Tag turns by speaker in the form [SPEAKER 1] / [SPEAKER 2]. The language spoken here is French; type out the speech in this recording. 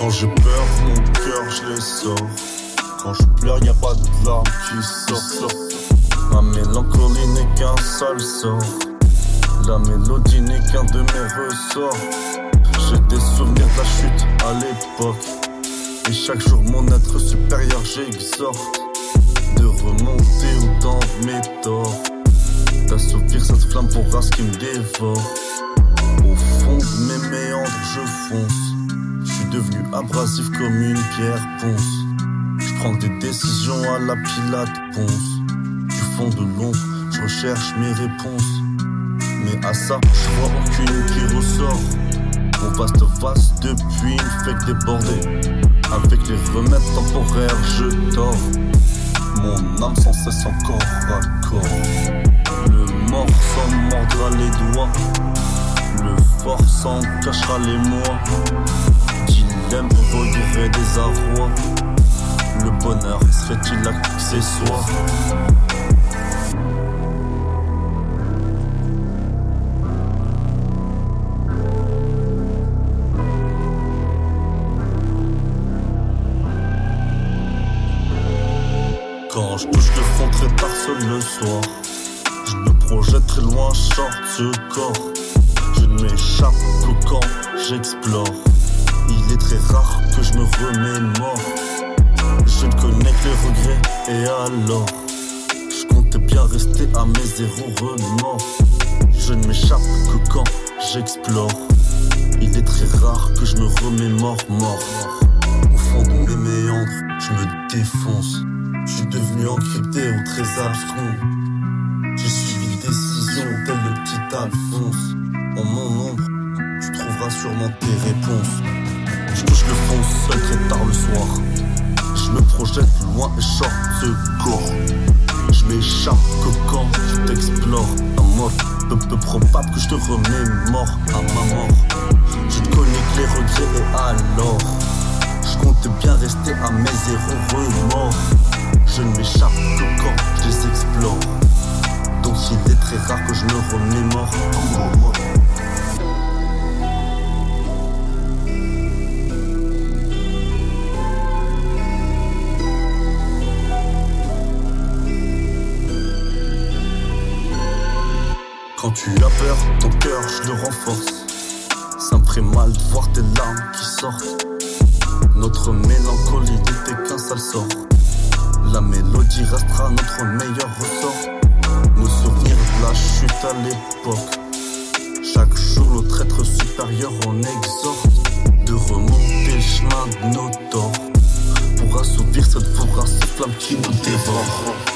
[SPEAKER 1] Quand j'ai peur, mon cœur, je les sors. Quand je pleure, y a pas de larmes qui sortent. Ma mélancolie n'est qu'un seul sort. La mélodie n'est qu'un de mes ressorts. J'ai des souvenirs de la chute à l'époque. Et chaque jour, mon être supérieur, j'exhorte de remonter autant mes torts. D'assouvir cette flamme pour ce qui me dévore. Au fond de mes méandres, je fonce. Devenu abrasif comme une pierre ponce. Je prends des décisions à la pilate ponce. Du fond de l'ombre, je recherche mes réponses. Mais à ça, je vois aucune qui ressort. Mon vaste face depuis une fake débordée. Avec les remèdes temporaires, je dors. Mon âme sans cesse encore à corps. Le mort s'en mordra les doigts. Le fort s'en cachera les mois. Dilemme redirait des arrois. Le bonheur serait-il accessoire? Quand je touche le fond très tard seul le soir, je me projette très loin, short ce corps. Je ne m'échappe que quand j'explore. Très rare que je me remémore. Je ne connais que les regrets et alors? Je comptais bien rester à mes zéro remords. Je ne m'échappe que quand j'explore. Il est très rare que je me remémore mort. Au fond de mes méandres, je me défonce. Je suis devenu encrypté au très abscon. J'ai suivi des décisions tel le petit Alphonse. En mon ombre, tu trouveras sûrement tes réponses. Je touche le fond seul très tard le soir. Je me projette loin et short ce corps. Je m'échappe que quand je t'explore. Un mort peu, peu probable que je te remémore à ma mort. Je connais que les regrets et alors. Je compte bien rester à mes zéro remords. Je ne m'échappe que quand je les explore. Donc il est très rare que je me remémore. Quand tu as peur, ton cœur, je le renforce. Ça me ferait mal de voir tes larmes qui sortent. Notre mélancolie n'était qu'un sale sort. La mélodie restera notre meilleur ressort. Nos souvenirs de la chute à l'époque. Chaque jour, notre être supérieur en exhorte de remonter le chemin de nos torts. Pour assouvir cette vorace flamme qui nous dévore.